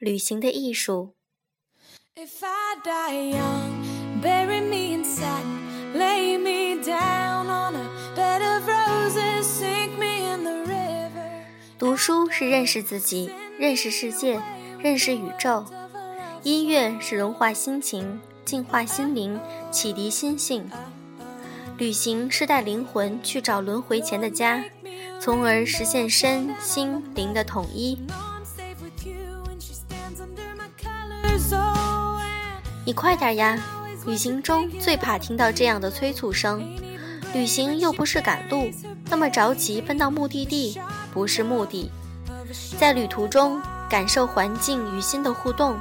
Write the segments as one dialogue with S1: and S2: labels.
S1: 旅行的艺术。读书是认识自己，认识世界，认识宇宙；音乐是融化心情，净化心灵，启迪心性；旅行是带灵魂去找轮回前的家，从而实现身心灵的统一。你快点呀！旅行中最怕听到这样的催促声。旅行又不是赶路，那么着急奔到目的地不是目的。在旅途中感受环境与心的互动，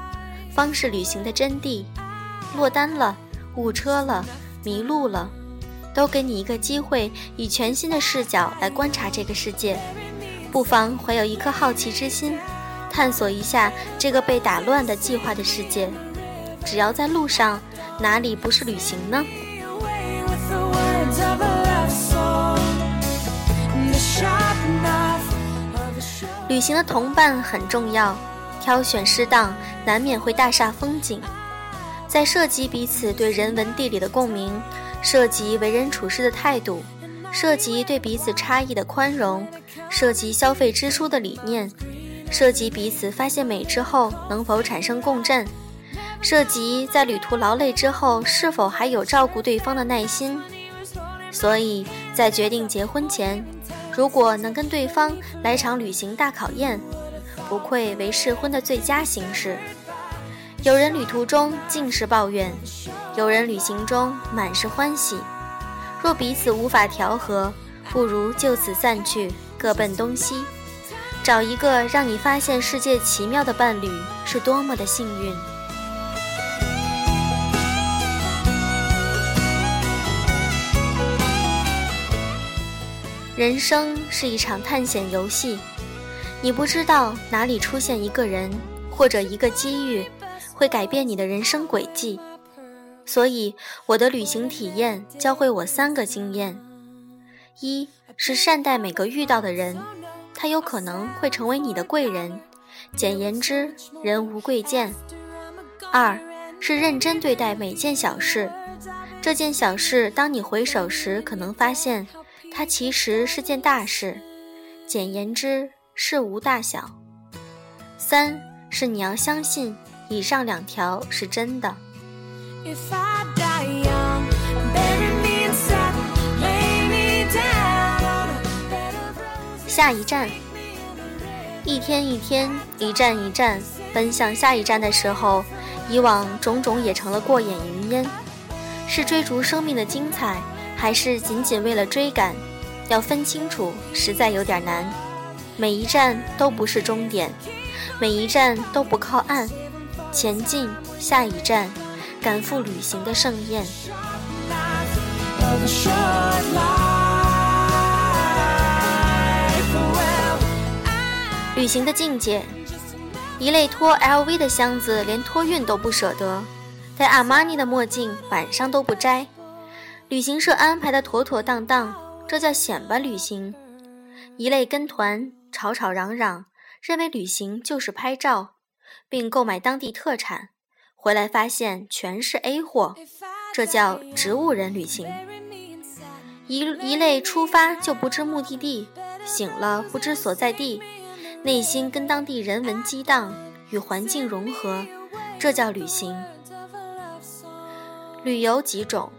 S1: 方是旅行的真谛。落单了，误车了，迷路了，都给你一个机会，以全新的视角来观察这个世界。不妨怀有一颗好奇之心，探索一下这个被打乱的计划的世界。只要在路上，哪里不是旅行呢？旅行的同伴很重要，挑选适当，难免会大煞风景。在涉及彼此对人文地理的共鸣，涉及为人处事的态度，涉及对彼此差异的宽容，涉及消费支出的理念，涉及彼此发现美之后能否产生共振。涉及在旅途劳累之后，是否还有照顾对方的耐心？所以在决定结婚前，如果能跟对方来场旅行大考验，不愧为试婚的最佳形式。有人旅途中尽是抱怨，有人旅行中满是欢喜。若彼此无法调和，不如就此散去，各奔东西。找一个让你发现世界奇妙的伴侣，是多么的幸运。人生是一场探险游戏，你不知道哪里出现一个人或者一个机遇，会改变你的人生轨迹。所以，我的旅行体验教会我三个经验：一是善待每个遇到的人，他有可能会成为你的贵人，简言之，人无贵贱；二是认真对待每件小事，这件小事当你回首时，可能发现。它其实是件大事，简言之，事无大小。三是你要相信以上两条是真的。下一站，一天一天，一站一站，奔向下一站的时候，以往种种也成了过眼云烟。是追逐生命的精彩。还是仅仅为了追赶，要分清楚，实在有点难。每一站都不是终点，每一站都不靠岸，前进下一站，赶赴旅行的盛宴。旅行的境界，一类拖 LV 的箱子，连托运都不舍得；戴阿玛尼的墨镜，晚上都不摘。旅行社安排的妥妥当当，这叫显摆旅行；一类跟团吵吵嚷嚷，认为旅行就是拍照，并购买当地特产，回来发现全是 A 货，这叫植物人旅行；一一类出发就不知目的地，醒了不知所在地，内心跟当地人文激荡，与环境融合，这叫旅行。旅游几种。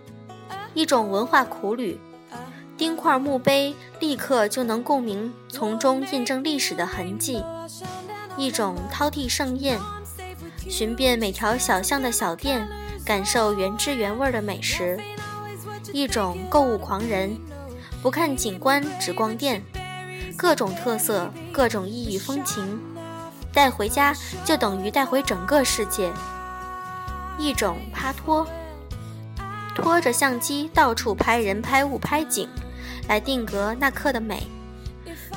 S1: 一种文化苦旅，钉块墓碑立刻就能共鸣，从中印证历史的痕迹；一种饕餮盛宴，寻遍每条小巷的小店，感受原汁原味的美食；一种购物狂人，不看景观只逛店，各种特色，各种异域风情，带回家就等于带回整个世界；一种趴托。拖着相机到处拍人、拍物、拍景，来定格那刻的美。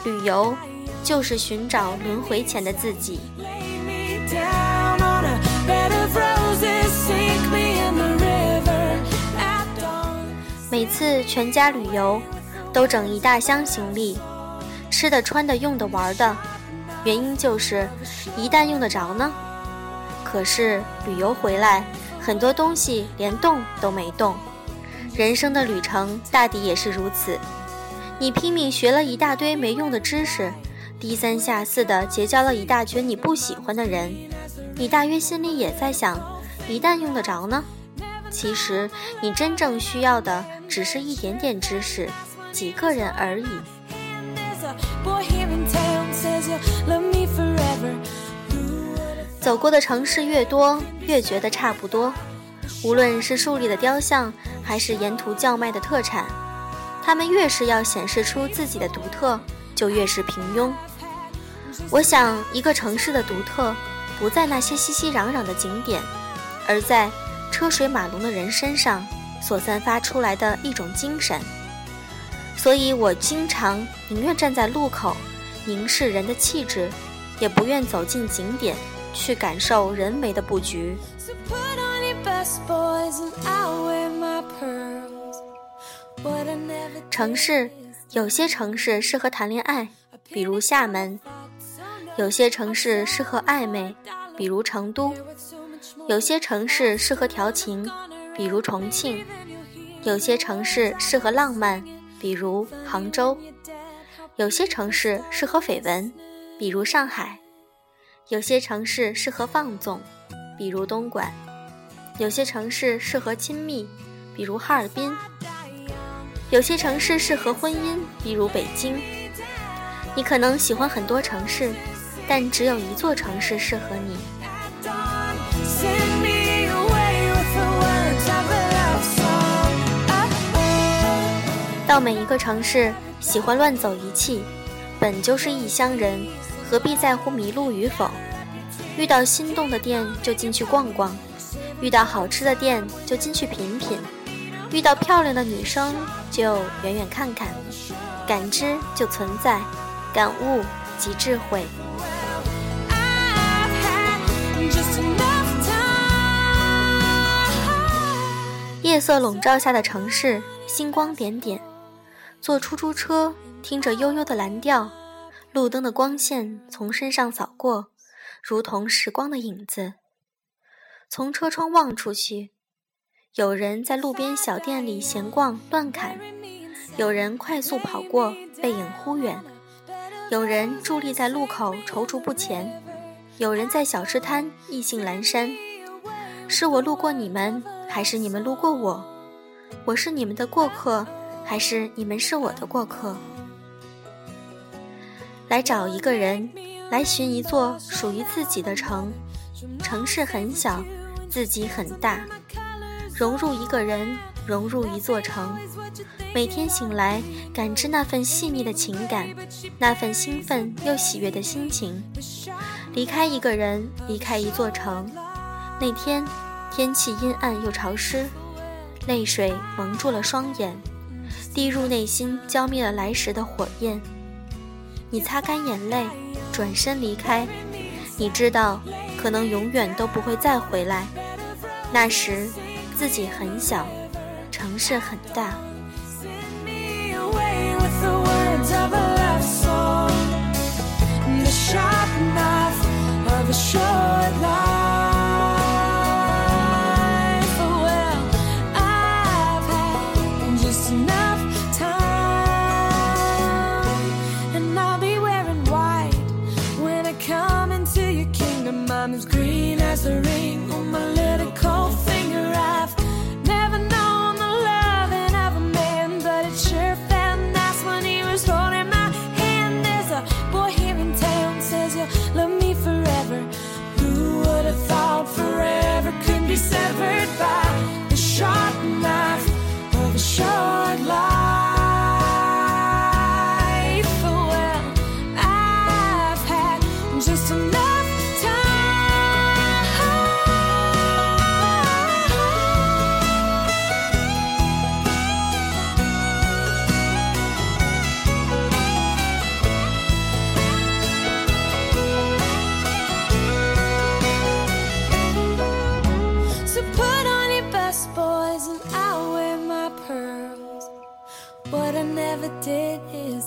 S1: 旅游就是寻找轮回前的自己。每次全家旅游，都整一大箱行李，吃的、穿的、用的、玩的。原因就是，一旦用得着呢，可是旅游回来，很多东西连动都没动。人生的旅程大抵也是如此。你拼命学了一大堆没用的知识，低三下四的结交了一大群你不喜欢的人，你大约心里也在想：一旦用得着呢？其实你真正需要的只是一点点知识，几个人而已。走过的城市越多，越觉得差不多。无论是树立的雕像，还是沿途叫卖的特产，他们越是要显示出自己的独特，就越是平庸。我想，一个城市的独特，不在那些熙熙攘攘的景点，而在车水马龙的人身上所散发出来的一种精神。所以我经常宁愿站在路口，凝视人的气质，也不愿走进景点。去感受人为的布局。城市有些城市适合谈恋爱，比如厦门；有些城市适合暧昧，比如成都；有些城市适合调情，比如重庆；有些城市适合浪漫，比如杭州；有些城市适合绯闻，比如上海。有些城市适合放纵，比如东莞；有些城市适合亲密，比如哈尔滨；有些城市适合婚姻，比如北京。你可能喜欢很多城市，但只有一座城市适合你。到每一个城市，喜欢乱走一气，本就是异乡人。何必在乎迷路与否？遇到心动的店就进去逛逛，遇到好吃的店就进去品品，遇到漂亮的女生就远远看看。感知就存在，感悟即智慧。夜色笼罩下的城市，星光点点。坐出租车，听着悠悠的蓝调。路灯的光线从身上扫过，如同时光的影子。从车窗望出去，有人在路边小店里闲逛乱砍，有人快速跑过，背影忽远；有人伫立在路口踌躇不前，有人在小吃摊意兴阑珊。是我路过你们，还是你们路过我？我是你们的过客，还是你们是我的过客？来找一个人，来寻一座属于自己的城。城市很小，自己很大。融入一个人，融入一座城。每天醒来，感知那份细腻的情感，那份兴奋又喜悦的心情。离开一个人，离开一座城。那天，天气阴暗又潮湿，泪水蒙住了双眼，滴入内心，浇灭了来时的火焰。你擦干眼泪，转身离开。你知道，可能永远都不会再回来。那时，自己很小，城市很大。